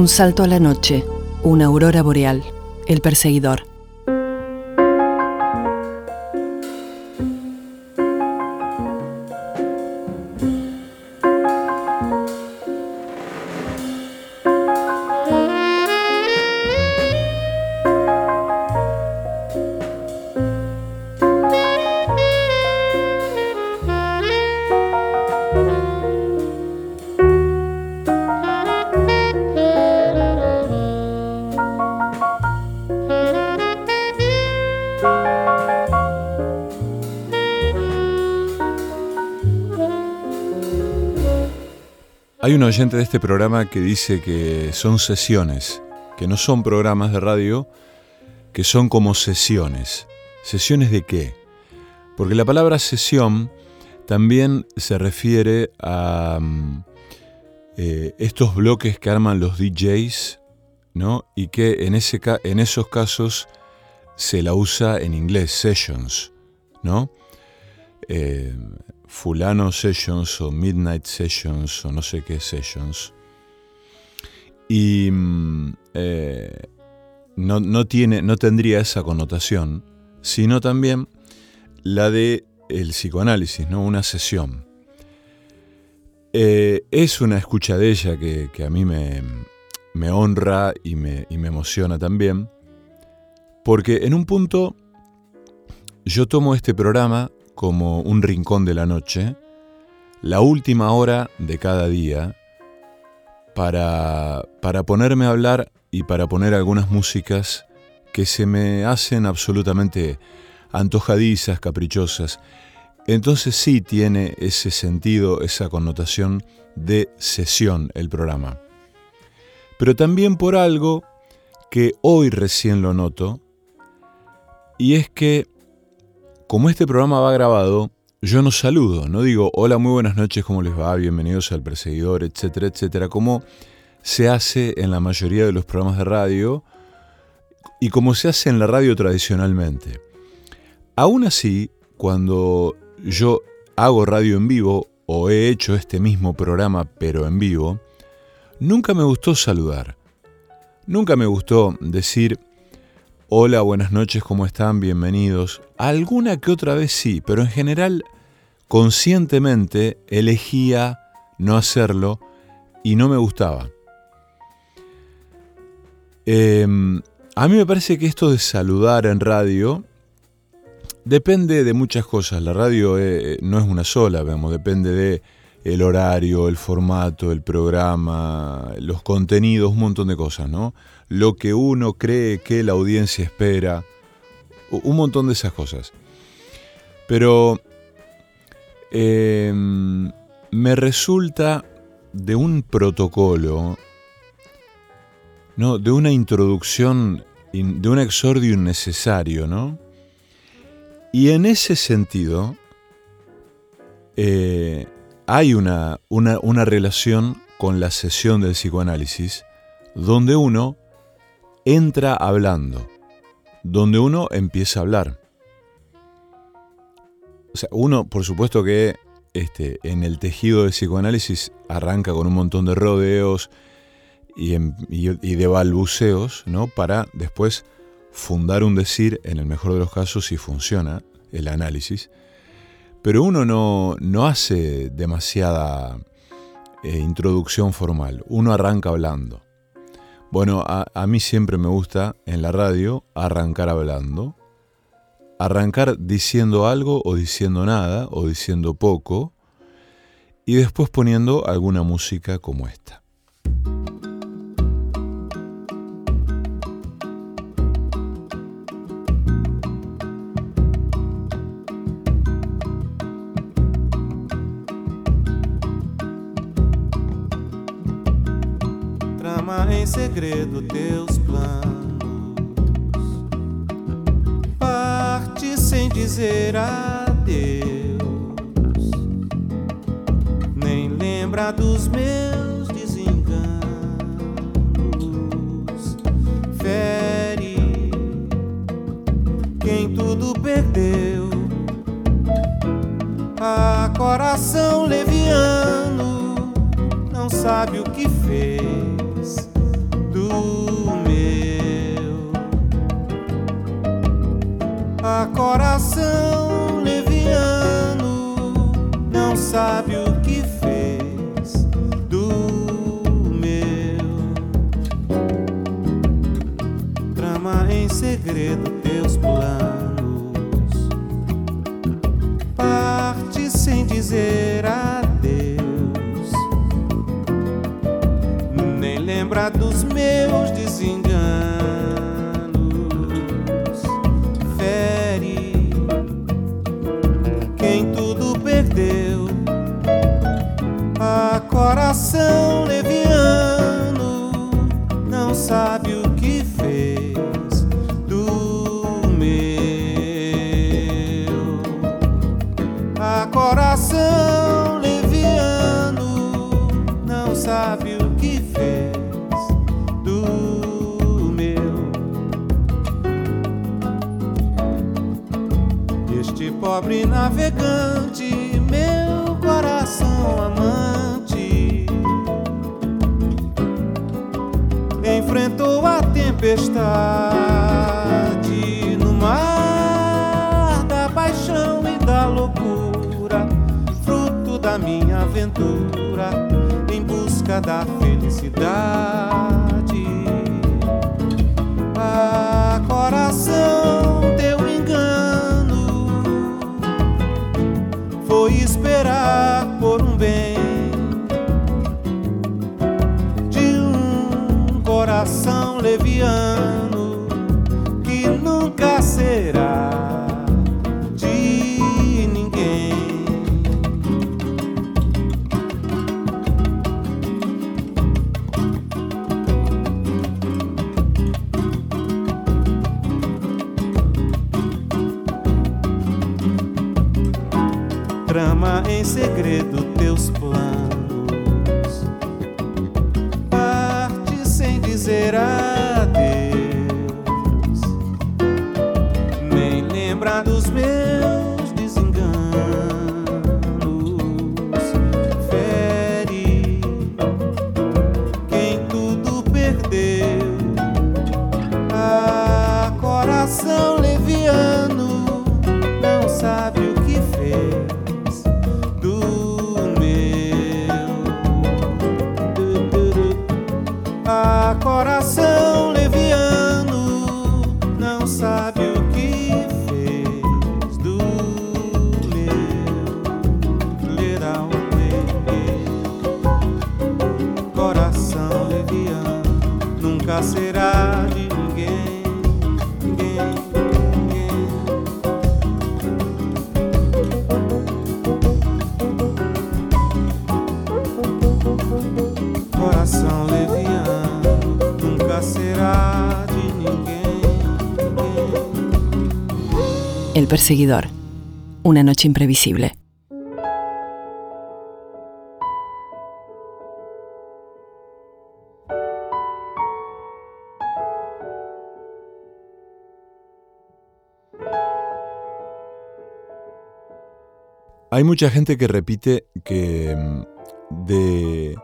Un salto a la noche, una aurora boreal, el perseguidor. Oyente de este programa que dice que son sesiones, que no son programas de radio, que son como sesiones. ¿Sesiones de qué? Porque la palabra sesión también se refiere a mm, eh, estos bloques que arman los DJs, ¿no? Y que en, ese, en esos casos se la usa en inglés, sessions, ¿no? Eh, fulano sessions o midnight sessions o no sé qué sessions. Y mm, eh, no, tiene, no tendría esa connotación, sino también la de el psicoanálisis, ¿no? una sesión. Eh, es una escucha de ella que, a mí me, me honra y me, y me emociona también, porque en un punto yo tomo este programa como un rincón de la noche, la última hora de cada día, para, para ponerme a hablar y para poner algunas músicas que se me hacen absolutamente antojadizas, caprichosas. Entonces sí tiene ese sentido, esa connotación de sesión el programa. Pero también por algo que hoy recién lo noto, y es que como este programa va grabado, yo no saludo, no digo hola, muy buenas noches, ¿cómo les va? Bienvenidos al Perseguidor, etcétera, etcétera, como se hace en la mayoría de los programas de radio y como se hace en la radio tradicionalmente. Aún así, cuando yo hago radio en vivo o he hecho este mismo programa pero en vivo, nunca me gustó saludar. Nunca me gustó decir Hola, buenas noches, ¿cómo están? Bienvenidos. Alguna que otra vez sí, pero en general conscientemente elegía no hacerlo y no me gustaba. Em, a mí me parece que esto de saludar en radio depende de muchas cosas. La radio eh, no es una sola, vemos, depende de el horario, el formato, el programa, los contenidos, un montón de cosas, ¿no? Lo que uno cree que la audiencia espera, un montón de esas cosas. Pero em, me resulta de un protocolo, ¿no? de una introducción, de un exordio innecesario, ¿no? Y en ese sentido, eh, hay una, una, relación con la sesión del psicoanálisis donde uno entra hablando, donde uno empieza a hablar. O sea, uno, por supuesto que este, en el tejido del psicoanálisis arranca con un montón de rodeos y, y, de balbuceos, ¿no? Para después fundar un decir, en el mejor de los casos, si funciona el análisis, pero uno no, hace demasiada eh, introducción formal, uno arranca hablando. Bueno, a, a mí siempre me gusta en la radio arrancar hablando, arrancar diciendo algo o diciendo nada o diciendo poco y después poniendo alguna música como esta. Segredo teus planos. Parte sem dizer adeus, nem lembra dos meus desenganos. Fere quem tudo perdeu. A coração leviano não sabe o que a coração sabe o que fez do meu. Este pobre navegante, meu coração amante enfrentou a tempestade no mar da paixão e da loucura, fruto da minha aventura busca da felicidade. Ah, coração, teu engano foi esperar por um bem coração leviano que nunca será segredo perseguidor. Una noche imprevisible. Hay mucha gente que repite que mm, de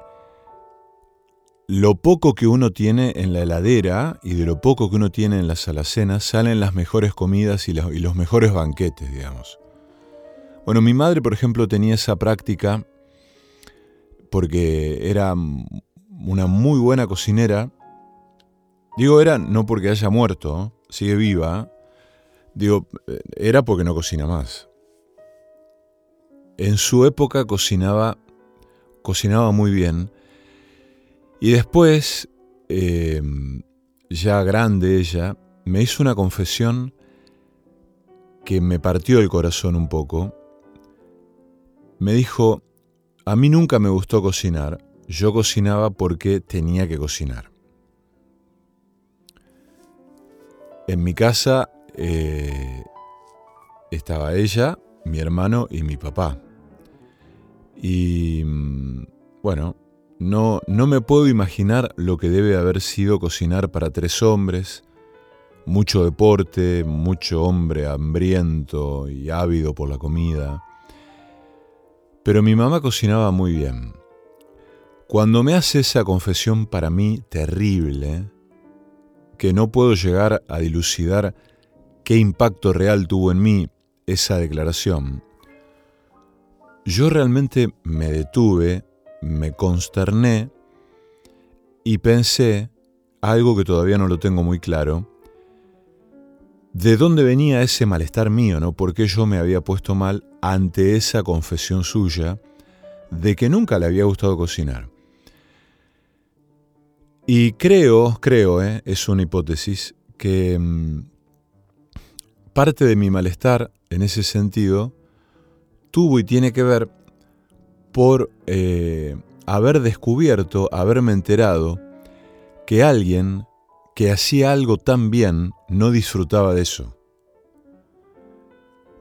lo poco que uno tiene en la heladera y de lo poco que uno tiene en las alacenas salen las mejores comidas y, los mejores banquetes, digamos. Bueno, mi madre, por ejemplo, tenía esa práctica porque era una muy buena cocinera. Digo, era no porque haya muerto, sigue viva. Digo, eh, era porque no cocina más. En su época cocinaba, cocinaba muy bien. Y después, eh, ya grande ella, me hizo una confesión que me partió el corazón un poco. Me dijo, a mí nunca me gustó cocinar, yo cocinaba porque tenía que cocinar. En mi casa eh, estaba ella, mi hermano y mi papá. Y mm, bueno, no, no me puedo imaginar lo que debe haber sido cocinar para tres hombres, mucho deporte, mucho hombre hambriento y ávido por la comida. Pero mi mamá cocinaba muy bien. Cuando me hace esa confesión para mí terrible, que no puedo llegar a dilucidar qué impacto real tuvo en mí esa declaración, yo realmente me detuve, me consterné y pensé algo que todavía no lo tengo muy claro, de dónde venía ese malestar mío, ¿no? ¿Por qué yo me había puesto mal ante esa confesión suya de que nunca le había gustado cocinar? Y creo, creo, ¿eh? es una hipótesis, que mm, parte de mi malestar en ese sentido tuvo y tiene que ver por eh, haber descubierto, haberme enterado que alguien que hacía algo tan bien no disfrutaba de eso.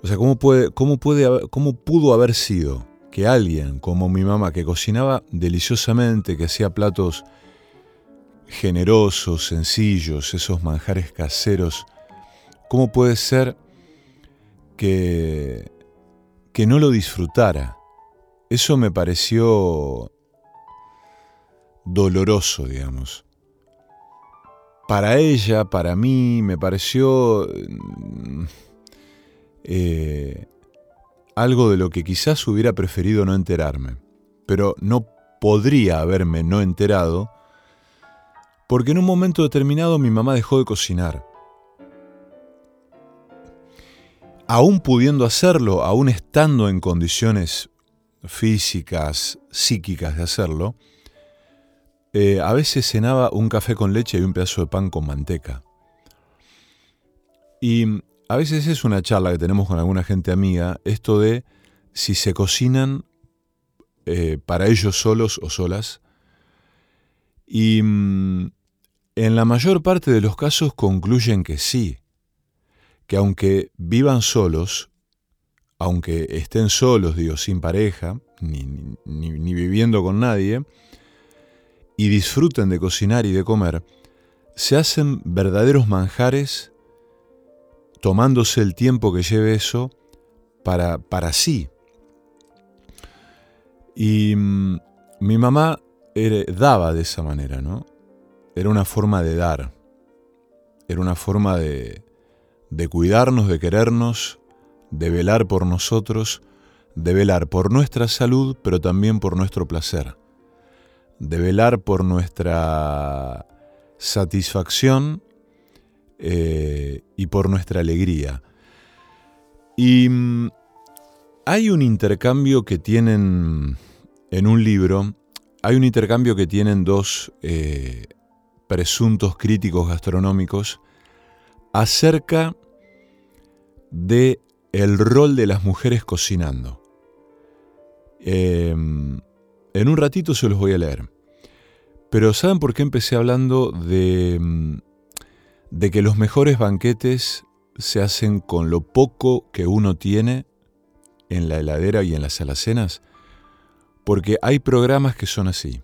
O sea, ¿cómo, puede, cómo, puede, ¿cómo pudo haber sido que alguien como mi mamá, que cocinaba deliciosamente, que hacía platos generosos, sencillos, esos manjares caseros, ¿cómo puede ser que, que no lo disfrutara? Eso me pareció doloroso, digamos. Para ella, para mí, me pareció mm, eh, algo de lo que quizás hubiera preferido no enterarme, pero no podría haberme no enterado porque en un momento determinado mi mamá dejó de cocinar. Aún pudiendo hacerlo, aún estando en condiciones físicas, psíquicas de hacerlo, eh, a veces cenaba un café con leche y un pedazo de pan con manteca. Y a veces es una charla que tenemos con alguna gente amiga, esto de si se cocinan eh, para ellos solos o solas. Y mm, en la mayor parte de los casos concluyen que sí, que aunque vivan solos, aunque estén solos, digo, sin pareja, ni, viviendo con nadie, y disfruten de cocinar y de comer, se hacen verdaderos manjares tomándose el tiempo que lleve eso para, para sí. Y mm, mi mamá daba de esa manera, ¿no? Era una forma de dar, era una forma de, de cuidarnos, de querernos, de velar por nosotros, de velar por nuestra salud, pero también por nuestro placer, de velar por nuestra satisfacción eh, y por nuestra alegría. Y mm, hay un intercambio que tienen en un libro, hay un intercambio que tienen dos eh, presuntos críticos gastronómicos acerca de el rol de las mujeres cocinando. Em, en un ratito se los voy a leer. Pero ¿saben por qué empecé hablando de, mm, de que los mejores banquetes se hacen con lo poco que uno tiene en la heladera y en las alacenas? Porque hay programas que son así.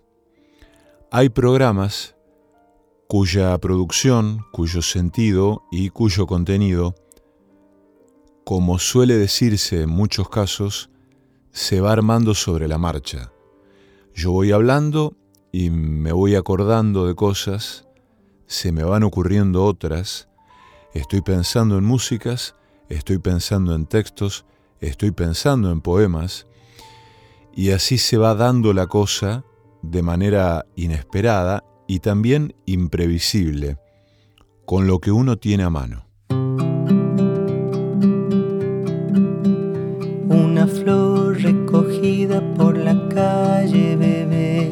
Hay programas cuya producción, cuyo sentido y cuyo contenido como suele decirse en muchos casos, se va armando sobre la marcha. Yo voy hablando y me voy acordando de cosas, se me van ocurriendo otras, estoy pensando en músicas, estoy pensando en textos, estoy pensando en poemas, y así se va dando la cosa de manera inesperada y también imprevisible, con lo que uno tiene a mano. Flor recogida por la calle, bebé.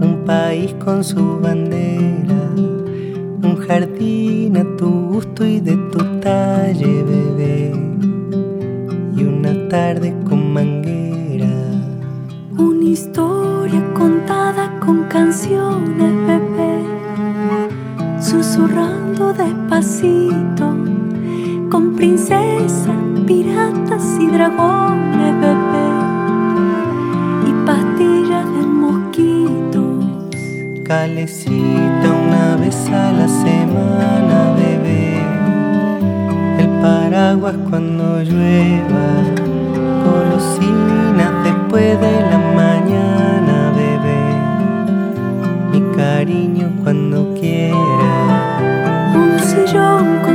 Un país con su bandera, un jardín a tu gusto y de tu talle, bebé. Y una tarde con manguera. Una historia contada con canciones, bebé. Susurrando despacito, con princesa piratas y dragones, bebé, y pastillas de mosquitos. Calecita una vez a la semana, bebé. El paraguas cuando llueva, golosinas después de la mañana, bebé. Mi cariño cuando quiera. Un sillón con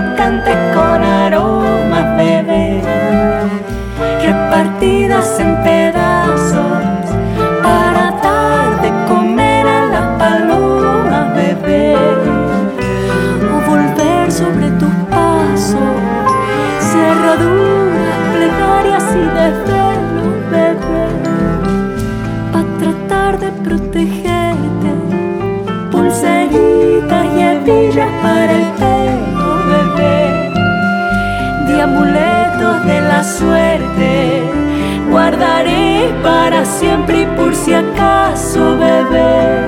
crocante con aromas bebé, repartidas en pedazos para darte comer a las palomas bebé, o volver sobre tus pasos, cerraduras, plegarias y defensas. amuletos de la suerte guardaré para siempre y por si acaso bebé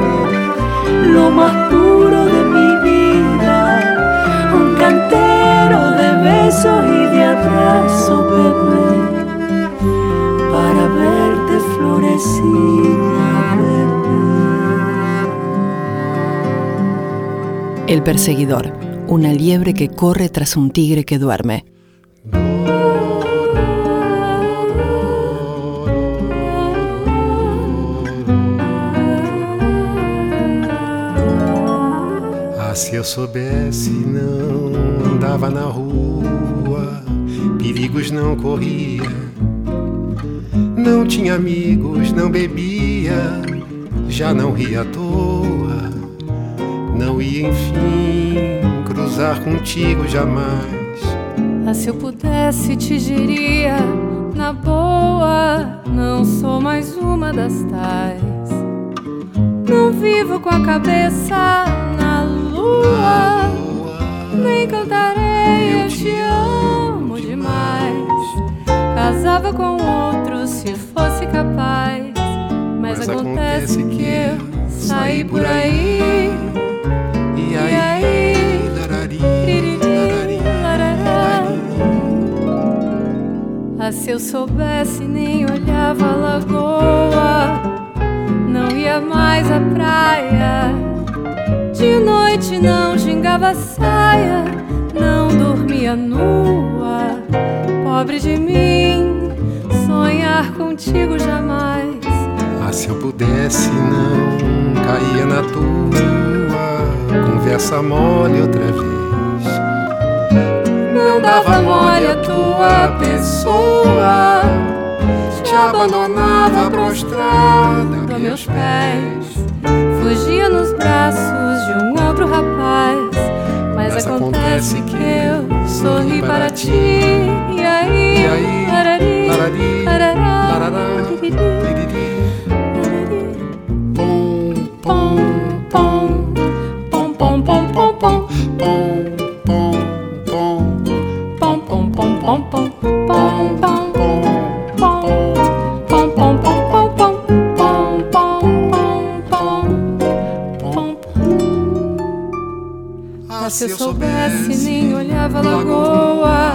lo más puro de mi vida, un cantero de besos y de abrazos bebé, para verte florecida bebé. El perseguidor, una liebre que corre tras un tigre que duerme. Se eu soubesse, não andava na rua, perigos não corria. Não tinha amigos, não bebia, já não ria à toa. Não ia, enfim, cruzar contigo jamais. Ah, se eu pudesse, te diria, na boa, não sou mais uma das tais. Não vivo com a cabeça na lua, nem cantarei, eu te amo demais. Casava com outro se fosse capaz, mas, Mas acontece acontece que eu saí por aí. E aí, larari. Ah, se eu soubesse, nem olhava a lagoa, não ia mais à praia. De noite não gingava a saia, não dormia nua. Pobre de mim, sonhar contigo jamais. Ah, se eu pudesse, não caía na tua conversa mole outra vez. Não dava mole a tua pessoa, te abandonava prostrada a meus pés. Fugia nos braços de um outro rapaz. Mas, Mas acontece acontece que eu sorri para ti. E E aí, aí, larari, larará, larará, tiriri, tiriri, larari. pom, pom, Pom, pom, pom, pom, pom, pom, pom, pom, pom, pom, pom, pom, pom, pom, pom, pom. pom. Se eu soubesse, nem olhava a lagoa,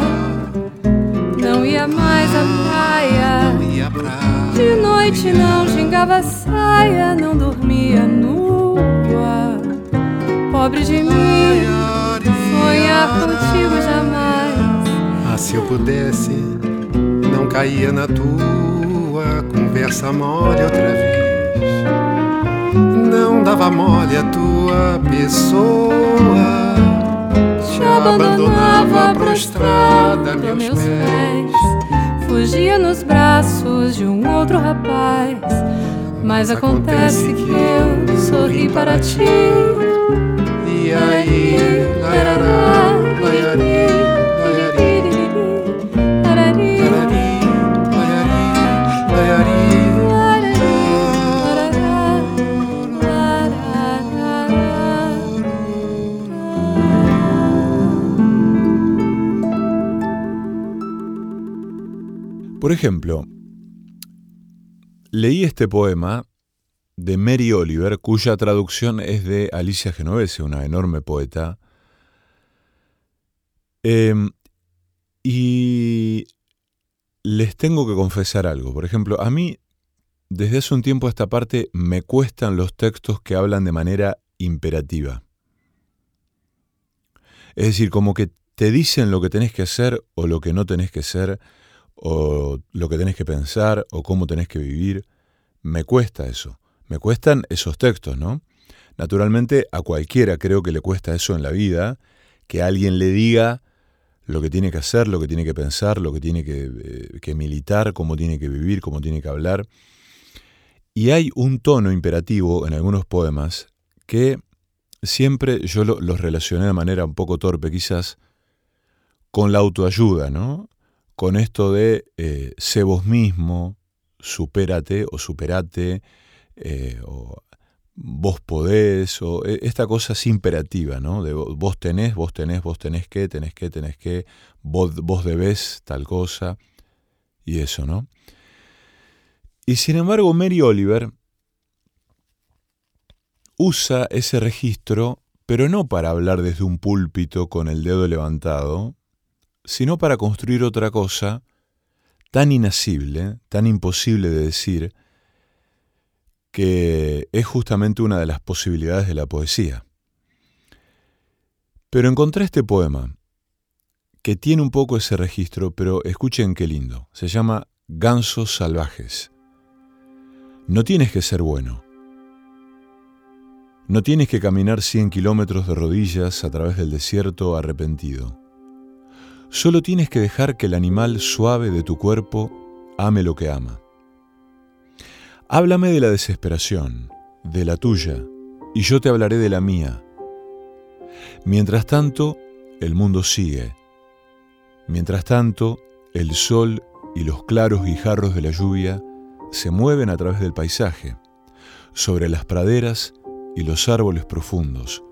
não ia mais à praia. ia pra De noite não gingava a saia, não dormia nua. Pobre de mim, sonhar contigo jamais. Ah, se eu pudesse, não caía na tua conversa mole outra vez. Não dava mole a tua pessoa. Te abandonava prostrada a meus meus pés. pés. Fugia nos braços de um outro rapaz. Mas acontece que eu sorri para ti. E aí, laiará, laiari, Por ejemplo, leí este poema de Mary Oliver, cuya traducción es de Alicia Genovese, una enorme poeta. Em, y les tengo que confesar algo. Por ejemplo, a mí, desde hace un tiempo a esta parte, me cuestan los textos que hablan de manera imperativa. Es decir, como que te dicen lo que tenés que hacer o lo que no tenés que hacer, o lo que tenés que pensar, o cómo tenés que vivir. Me cuesta eso. Me cuestan esos textos, ¿no? Naturalmente a cualquiera creo que le cuesta eso en la vida, que alguien le diga lo que tiene que hacer, lo que tiene que pensar, lo que tiene que, eh, que militar, cómo tiene que vivir, cómo tiene que hablar. Y hay un tono imperativo en algunos poemas que siempre yo lo- los relacioné de manera un poco torpe quizás con la autoayuda, ¿no? Con esto de eh, sé vos mismo, supérate o superate, eh, o vos podés, o e- esta cosa así imperativa, ¿no? De vo- vos tenés, vos tenés, vos tenés que, tenés que, tenés que, vos, vos debés tal cosa, y eso, ¿no? Y sin embargo, Mary Oliver usa ese registro, pero no para hablar desde un púlpito con el dedo levantado, sino para construir otra cosa tan inasible, tan imposible de decir, que es justamente una de las posibilidades de la poesía. Pero encontré este poema, que tiene un poco ese registro, pero escuchen qué lindo. Se llama Gansos Salvajes. No tienes que ser bueno. No tienes que caminar 100 kilómetros de rodillas a través del desierto arrepentido. Solo tienes que dejar que el animal suave de tu cuerpo ame lo que ama. Háblame de la desesperación, de la tuya, y yo te hablaré de la mía. Mientras tanto, el mundo sigue. Mientras tanto, el sol y los claros guijarros de la lluvia se mueven a través del paisaje, sobre las praderas y los árboles profundos,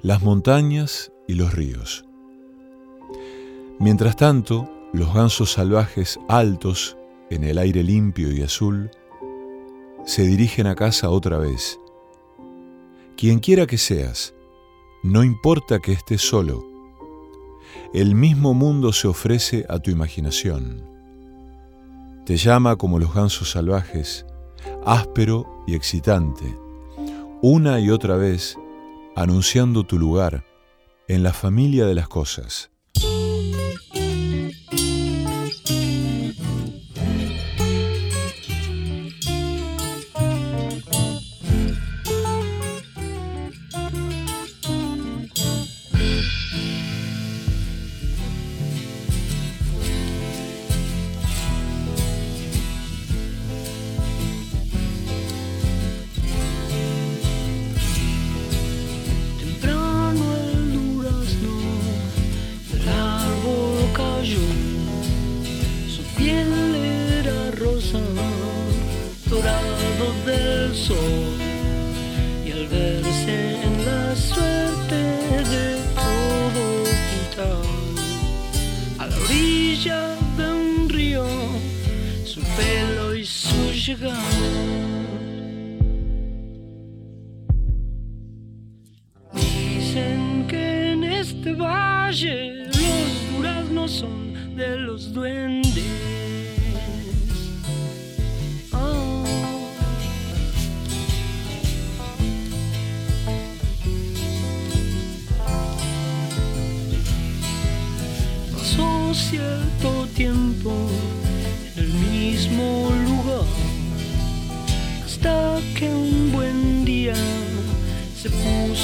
las montañas y los ríos. Mientras tanto, los gansos salvajes altos en el aire limpio y azul se dirigen a casa otra vez. Quien quiera que seas, no importa que estés solo, el mismo mundo se ofrece a tu imaginación. Te llama como los gansos salvajes, áspero y excitante, una y otra vez anunciando tu lugar en la familia de las cosas. y al verse en la suerte de todo quitado a la orilla de un río, su pelo y su llegada.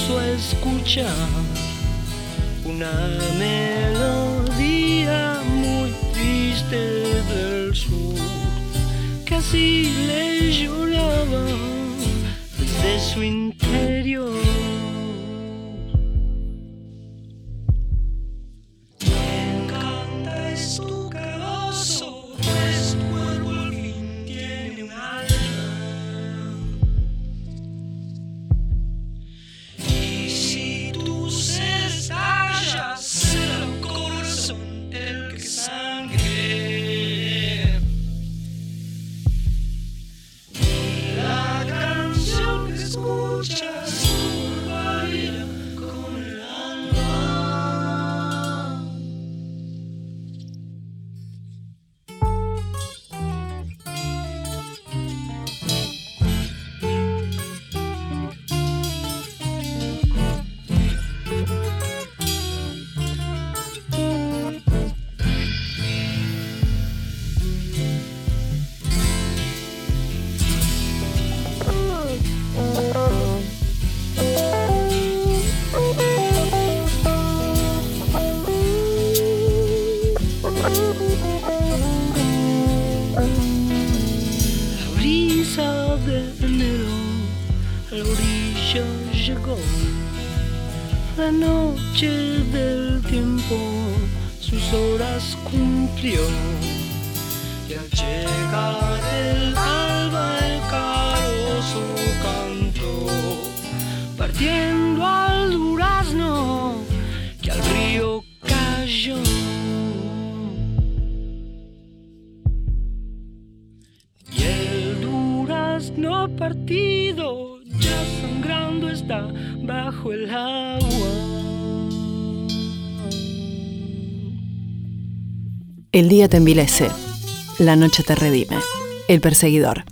pienso escuchar una melodía muy triste del sur. Casi le lloraba desde su inicio te envilece, la noche te redime. El perseguidor.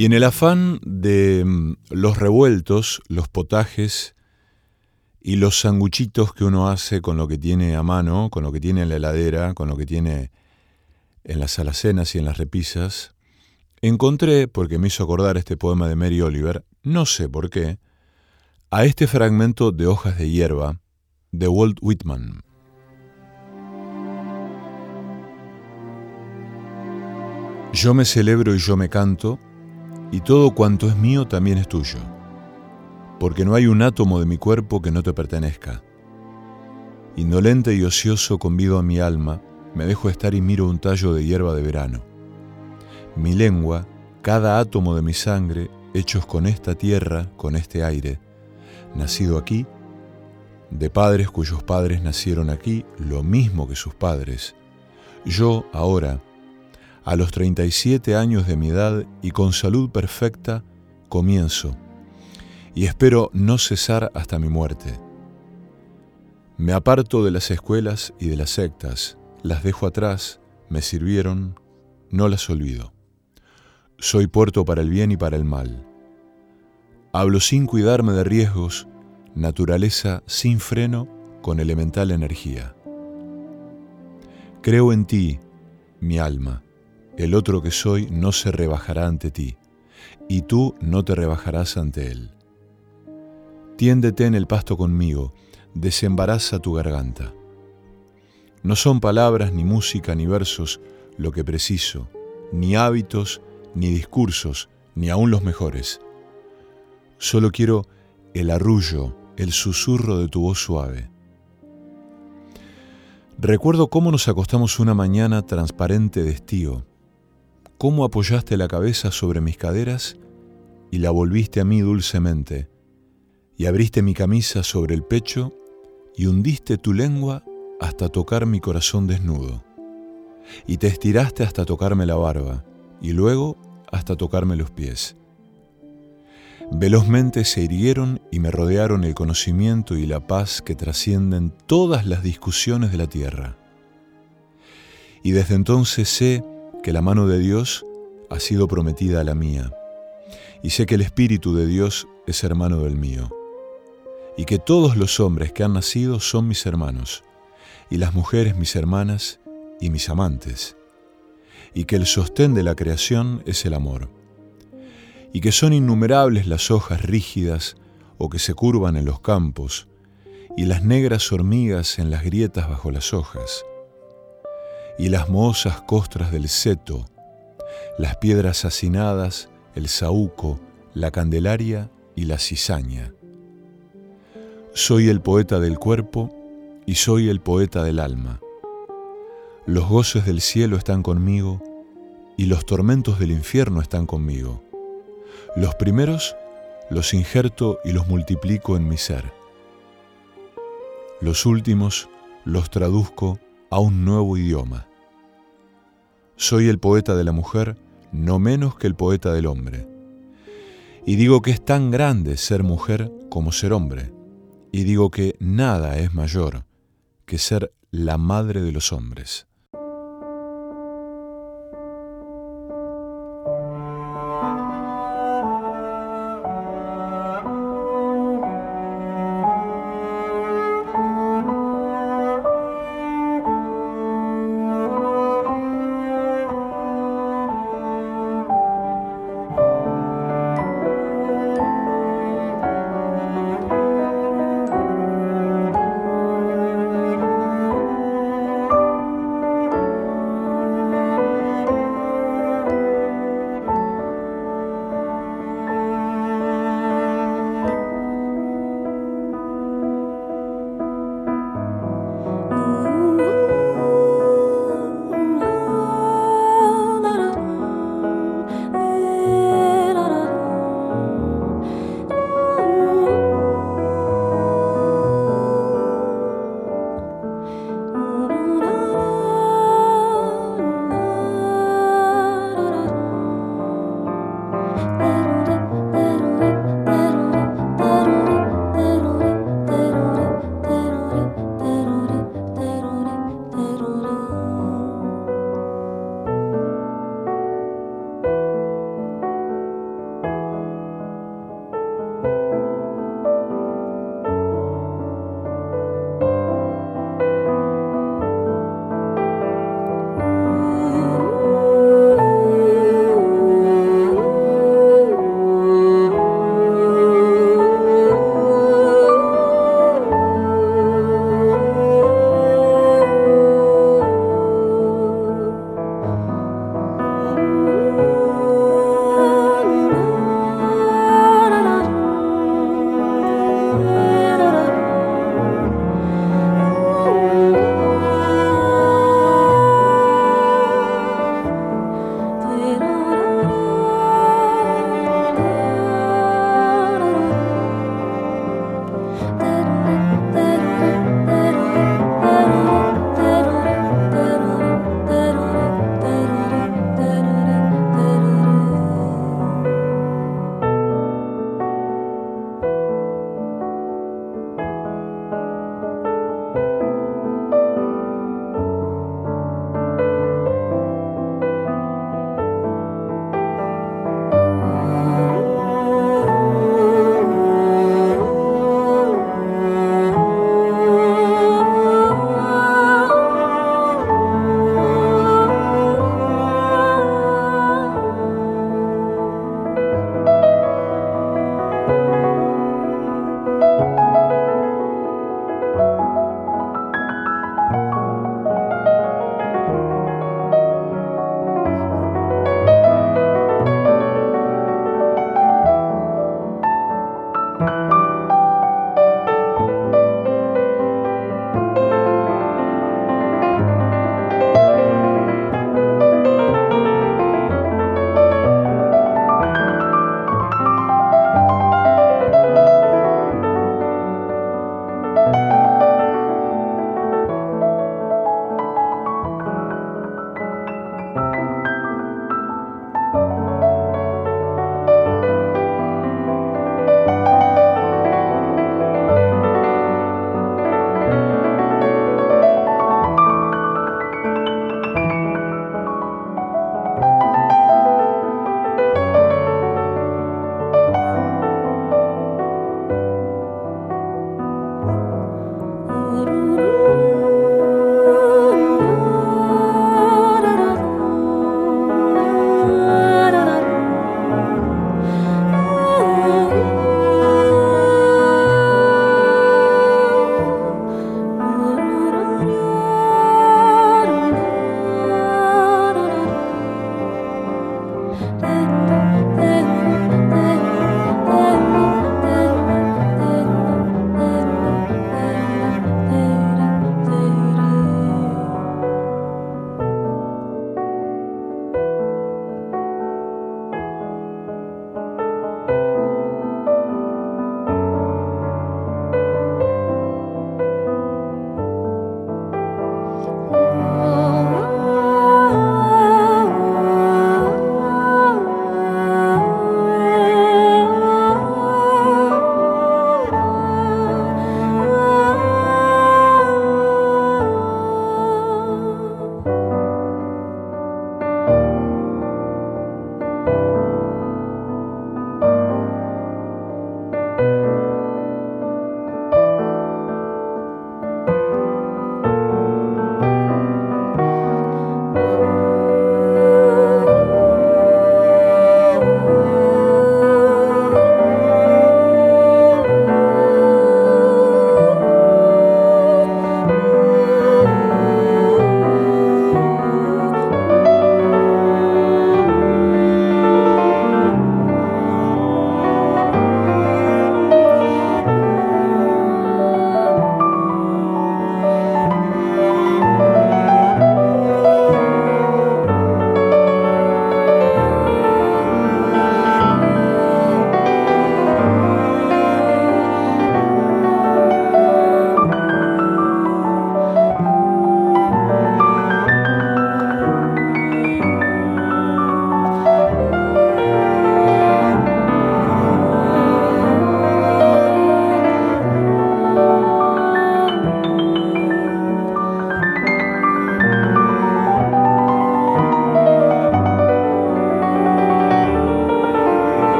Y en el afán de mm, los revueltos, los potajes y los sanguchitos que uno hace con lo que tiene a mano, con lo que tiene en la heladera, con lo que tiene en las alacenas y en las repisas, encontré, porque me hizo acordar este poema de Mary Oliver, no sé por qué, a este fragmento de Hojas de Hierba de Walt Whitman. Yo me celebro y yo me canto, y todo cuanto es mío también es tuyo, porque no hay un átomo de mi cuerpo que no te pertenezca. Indolente y ocioso convido a mi alma, me dejo estar y miro un tallo de hierba de verano. Mi lengua, cada átomo de mi sangre, hechos con esta tierra, con este aire, nacido aquí, de padres cuyos padres nacieron aquí, lo mismo que sus padres. Yo, ahora, a los 37 años de mi edad y con salud perfecta, comienzo y espero no cesar hasta mi muerte. Me aparto de las escuelas y de las sectas, las dejo atrás, me sirvieron, no las olvido. Soy puerto para el bien y para el mal. Hablo sin cuidarme de riesgos, naturaleza sin freno con elemental energía. Creo en ti, mi alma el otro que soy no se rebajará ante ti. y tú no te rebajarás ante él. Tiéndete en el pasto conmigo, desembaraza tu garganta. No son palabras, ni música, ni versos lo que preciso, ni hábitos, ni discursos, ni aun los mejores. Solo quiero el arrullo, el susurro de tu voz suave. Recuerdo cómo nos acostamos una mañana transparente de estío, cómo apoyaste la cabeza sobre mis caderas y la volviste a mí dulcemente, y abriste mi camisa sobre el pecho y hundiste tu lengua hasta tocar mi corazón desnudo, y te estiraste hasta tocarme la barba, y luego hasta tocarme los pies. Velozmente se irguieron y me rodearon el conocimiento y la paz que trascienden todas las discusiones de la tierra. Y desde entonces sé que la mano de Dios ha sido prometida a la mía, y sé que el Espíritu de Dios es hermano del mío, y que todos los hombres que han nacido son mis hermanos, y las mujeres mis hermanas y mis amantes, y que el sostén de la creación es el amor, y que son innumerables las hojas rígidas o que se curvan en los campos, y las negras hormigas en las grietas bajo las hojas, y las mohosas costras del seto, las piedras hacinadas, el saúco, la candelaria y la cizaña. Soy el poeta del cuerpo y soy el poeta del alma. Los goces del cielo están conmigo y los tormentos del infierno están conmigo. Los primeros los injerto y los multiplico en mi ser. Los últimos los traduzco a un nuevo idioma. Soy el poeta de la mujer no menos que el poeta del hombre. Y digo que es tan grande ser mujer como ser hombre. Y digo que nada es mayor que ser la madre de los hombres.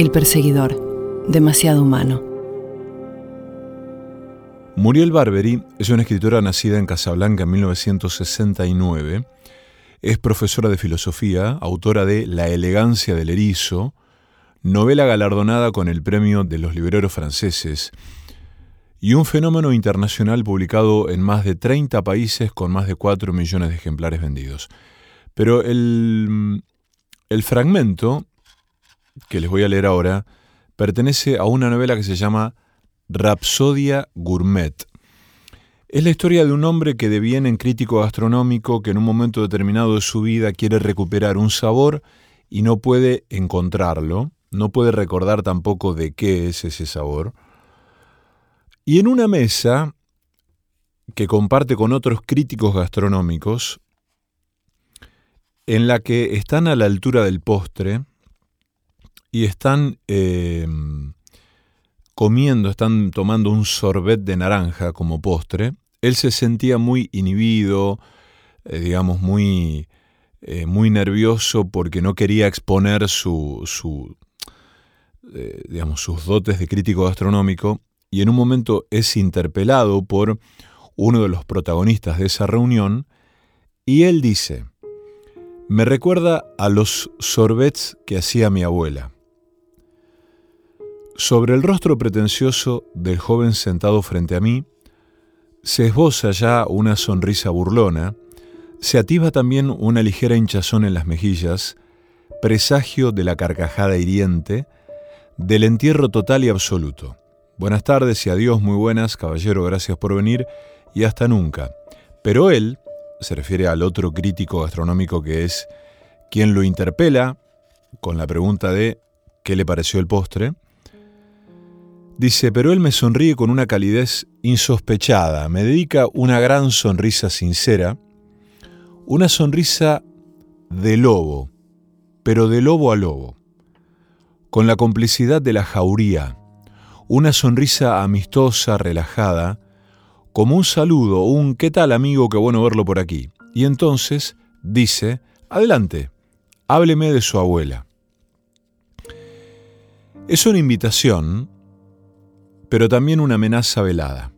El perseguidor, demasiado humano. Muriel Barberi es una escritora nacida en Casablanca en 1969. Es profesora de filosofía, autora de La elegancia del erizo, novela galardonada con el premio de los libreros franceses y un fenómeno internacional publicado en más de 30 países con más de 4 millones de ejemplares vendidos. Pero el, el fragmento que les voy a leer ahora pertenece a una novela que se llama Rapsodia Gourmet. Es la historia de un hombre que deviene en crítico gastronómico que en un momento determinado de su vida quiere recuperar un sabor y no puede encontrarlo, no puede recordar tampoco de qué es ese sabor. Y en una mesa que comparte con otros críticos gastronómicos, en la que están a la altura del postre y están eh, comiendo, están tomando un sorbet de naranja como postre, él se sentía muy inhibido, eh, digamos, muy, eh, muy nervioso porque no quería exponer su, su eh, digamos, sus dotes de crítico gastronómico y en un momento es interpelado por uno de los protagonistas de esa reunión y él dice, me recuerda a los sorbets que hacía mi abuela. Sobre el rostro pretencioso del joven sentado frente a mí, se esboza ya una sonrisa burlona, se ativa también una ligera hinchazón en las mejillas, presagio de la carcajada hiriente, del entierro total y absoluto. Buenas tardes y adiós, muy buenas, caballero, gracias por venir y hasta nunca. Pero él, se refiere al otro crítico gastronómico que es quien lo interpela con la pregunta de ¿qué le pareció el postre? Dice, pero él me sonríe con una calidez insospechada, me dedica una gran sonrisa sincera, una sonrisa de lobo, pero de lobo a lobo, con la complicidad de la jauría, una sonrisa amistosa, relajada, como un saludo, un ¿qué tal amigo? Qué bueno verlo por aquí. Y entonces dice, adelante, hábleme de su abuela. Es una invitación pero también una amenaza velada.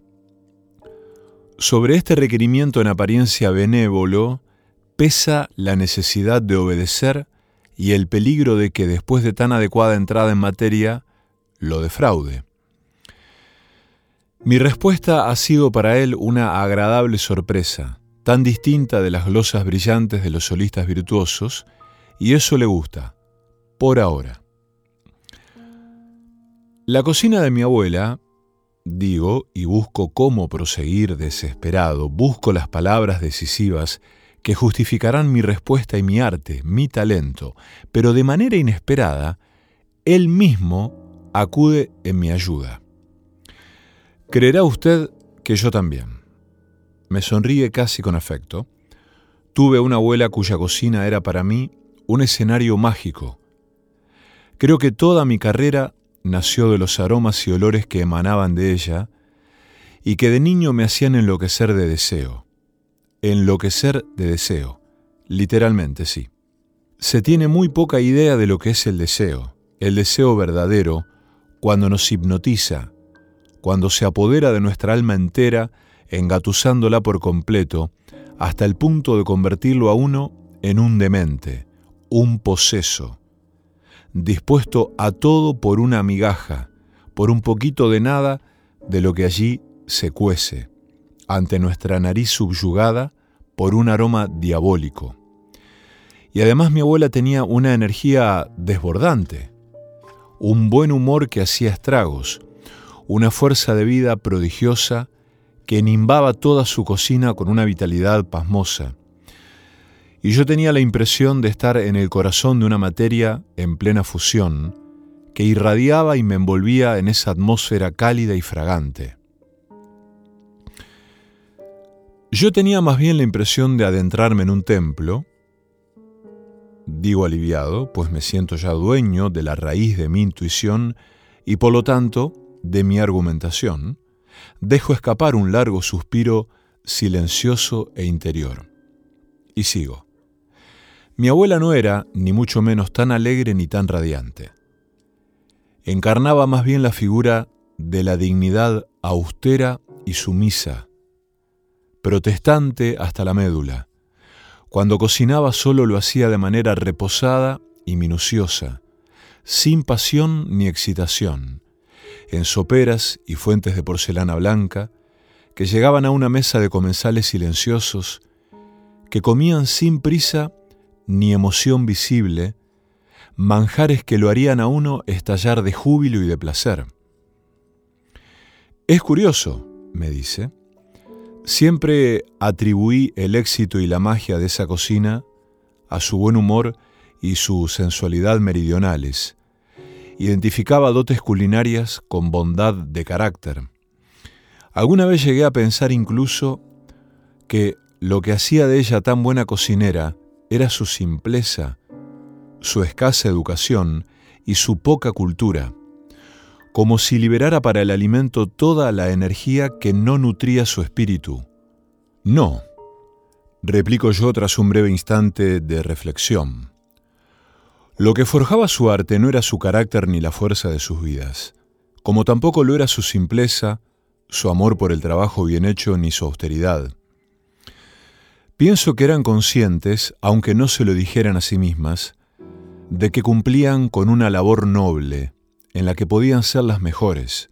Sobre este requerimiento en apariencia benévolo pesa la necesidad de obedecer y el peligro de que después de tan adecuada entrada en materia lo defraude. Mi respuesta ha sido para él una agradable sorpresa, tan distinta de las glosas brillantes de los solistas virtuosos, y eso le gusta, por ahora. La cocina de mi abuela, digo, y busco cómo proseguir desesperado, busco las palabras decisivas que justificarán mi respuesta y mi arte, mi talento, pero de manera inesperada, él mismo acude en mi ayuda. Creerá usted que yo también. Me sonríe casi con afecto. Tuve una abuela cuya cocina era para mí un escenario mágico. Creo que toda mi carrera nació de los aromas y olores que emanaban de ella y que de niño me hacían enloquecer de deseo. Enloquecer de deseo. Literalmente, sí. Se tiene muy poca idea de lo que es el deseo, el deseo verdadero, cuando nos hipnotiza, cuando se apodera de nuestra alma entera, engatusándola por completo, hasta el punto de convertirlo a uno en un demente, un poseso, dispuesto a todo por una migaja, por un poquito de nada de lo que allí se cuece, ante nuestra nariz subyugada por un aroma diabólico. Y además mi abuela tenía una energía desbordante, un buen humor que hacía estragos, una fuerza de vida prodigiosa que enimbaba toda su cocina con una vitalidad pasmosa y yo tenía la impresión de estar en el corazón de una materia en plena fusión, que irradiaba y me envolvía en esa atmósfera cálida y fragante. Yo tenía más bien la impresión de adentrarme en un templo, digo aliviado, pues me siento ya dueño de la raíz de mi intuición y por lo tanto de mi argumentación, dejo escapar un largo suspiro silencioso e interior. Y sigo. Mi abuela no era, ni mucho menos, tan alegre ni tan radiante. encarnaba más bien la figura de la dignidad austera y sumisa, protestante hasta la médula. Cuando cocinaba solo lo hacía de manera reposada y minuciosa, sin pasión ni excitación, en soperas y fuentes de porcelana blanca, que llegaban a una mesa de comensales silenciosos, que comían sin prisa ni emoción visible, manjares que lo harían a uno estallar de júbilo y de placer. Es curioso, me dice, siempre atribuí el éxito y la magia de esa cocina a su buen humor y su sensualidad meridionales. Identificaba dotes culinarias con bondad de carácter. Alguna vez llegué a pensar incluso que lo que hacía de ella tan buena cocinera era su simpleza, su escasa educación y su poca cultura, como si liberara para el alimento toda la energía que no nutría su espíritu. No, replico yo tras un breve instante de reflexión. Lo que forjaba su arte no era su carácter ni la fuerza de sus vidas, como tampoco lo era su simpleza, su amor por el trabajo bien hecho ni su austeridad. Pienso que eran conscientes, aunque no se lo dijeran a sí mismas, de que cumplían con una labor noble, en la que podían ser las mejores,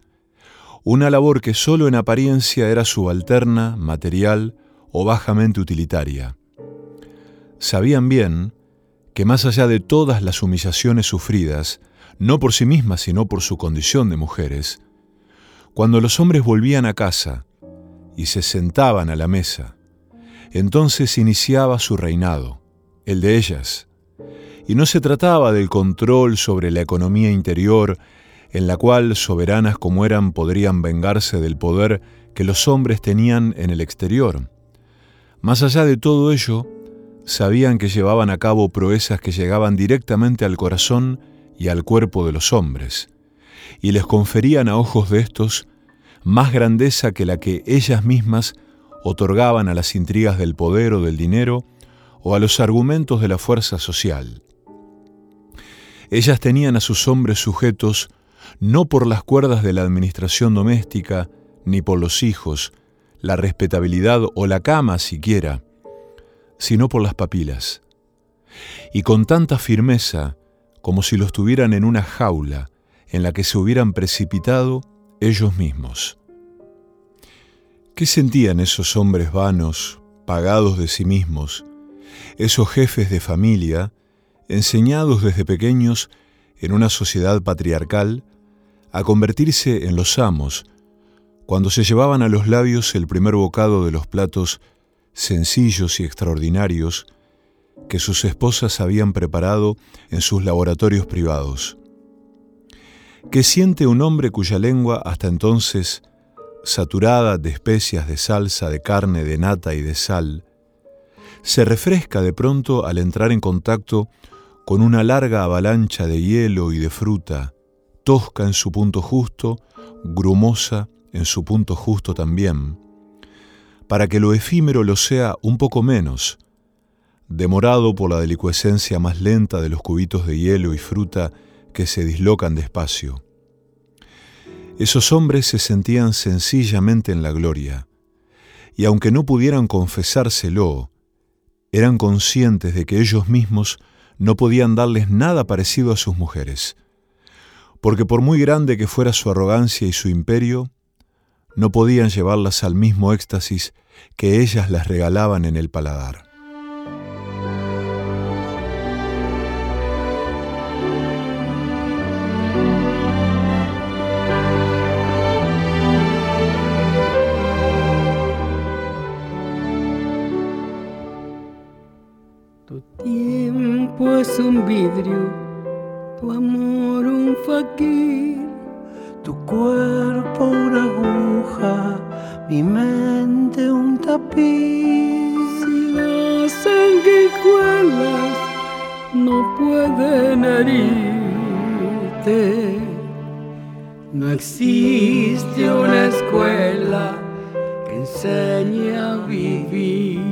una labor que solo en apariencia era subalterna, material o bajamente utilitaria. Sabían bien que más allá de todas las humillaciones sufridas, no por sí mismas sino por su condición de mujeres, cuando los hombres volvían a casa y se sentaban a la mesa, entonces iniciaba su reinado, el de ellas, y no se trataba del control sobre la economía interior, en la cual soberanas como eran podrían vengarse del poder que los hombres tenían en el exterior. Más allá de todo ello, sabían que llevaban a cabo proezas que llegaban directamente al corazón y al cuerpo de los hombres, y les conferían a ojos de estos más grandeza que la que ellas mismas otorgaban a las intrigas del poder o del dinero o a los argumentos de la fuerza social. Ellas tenían a sus hombres sujetos no por las cuerdas de la administración doméstica, ni por los hijos, la respetabilidad o la cama siquiera, sino por las papilas. Y con tanta firmeza, como si los tuvieran en una jaula en la que se hubieran precipitado ellos mismos. ¿Qué sentían esos hombres vanos, pagados de sí mismos, esos jefes de familia, enseñados desde pequeños en una sociedad patriarcal a convertirse en los amos, cuando se llevaban a los labios el primer bocado de los platos sencillos y extraordinarios que sus esposas habían preparado en sus laboratorios privados. ¿Qué siente un hombre cuya lengua hasta entonces, saturada de especias de salsa, de carne, de nata y de sal, se refresca de pronto al entrar en contacto con una larga avalancha de hielo y de fruta, tosca en su punto justo, grumosa en su punto justo también, para que lo efímero lo sea un poco menos, demorado por la delicuescencia más lenta de los cubitos de hielo y fruta que se dislocan despacio. Esos hombres se sentían sencillamente en la gloria, y aunque no pudieran confesárselo, eran conscientes de que ellos mismos no podían darles nada parecido a sus mujeres, porque por muy grande que fuera su arrogancia y su imperio, no podían llevarlas al mismo éxtasis que ellas las regalaban en el paladar. Es un vidrio, tu amor un faquir, tu cuerpo una aguja, mi mente un tapiz. Si las sanguijuelas no pueden herirte, no existe una escuela que enseñe a vivir.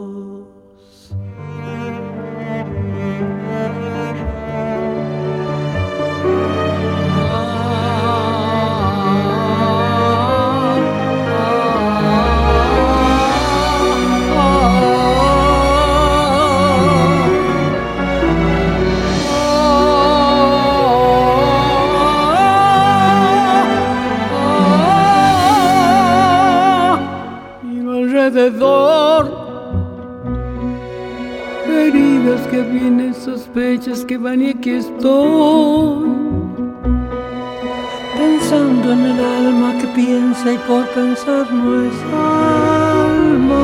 Alrededor. Heridas que vienen, sospechas que van y aquí estoy. Pensando en el alma que piensa y por pensar no es alma.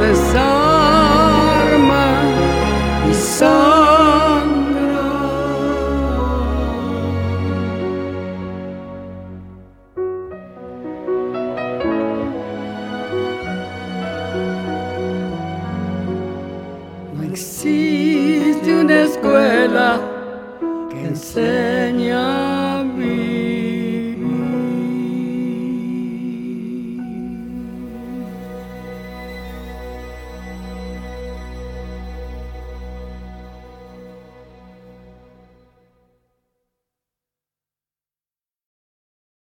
Desarma y sangra.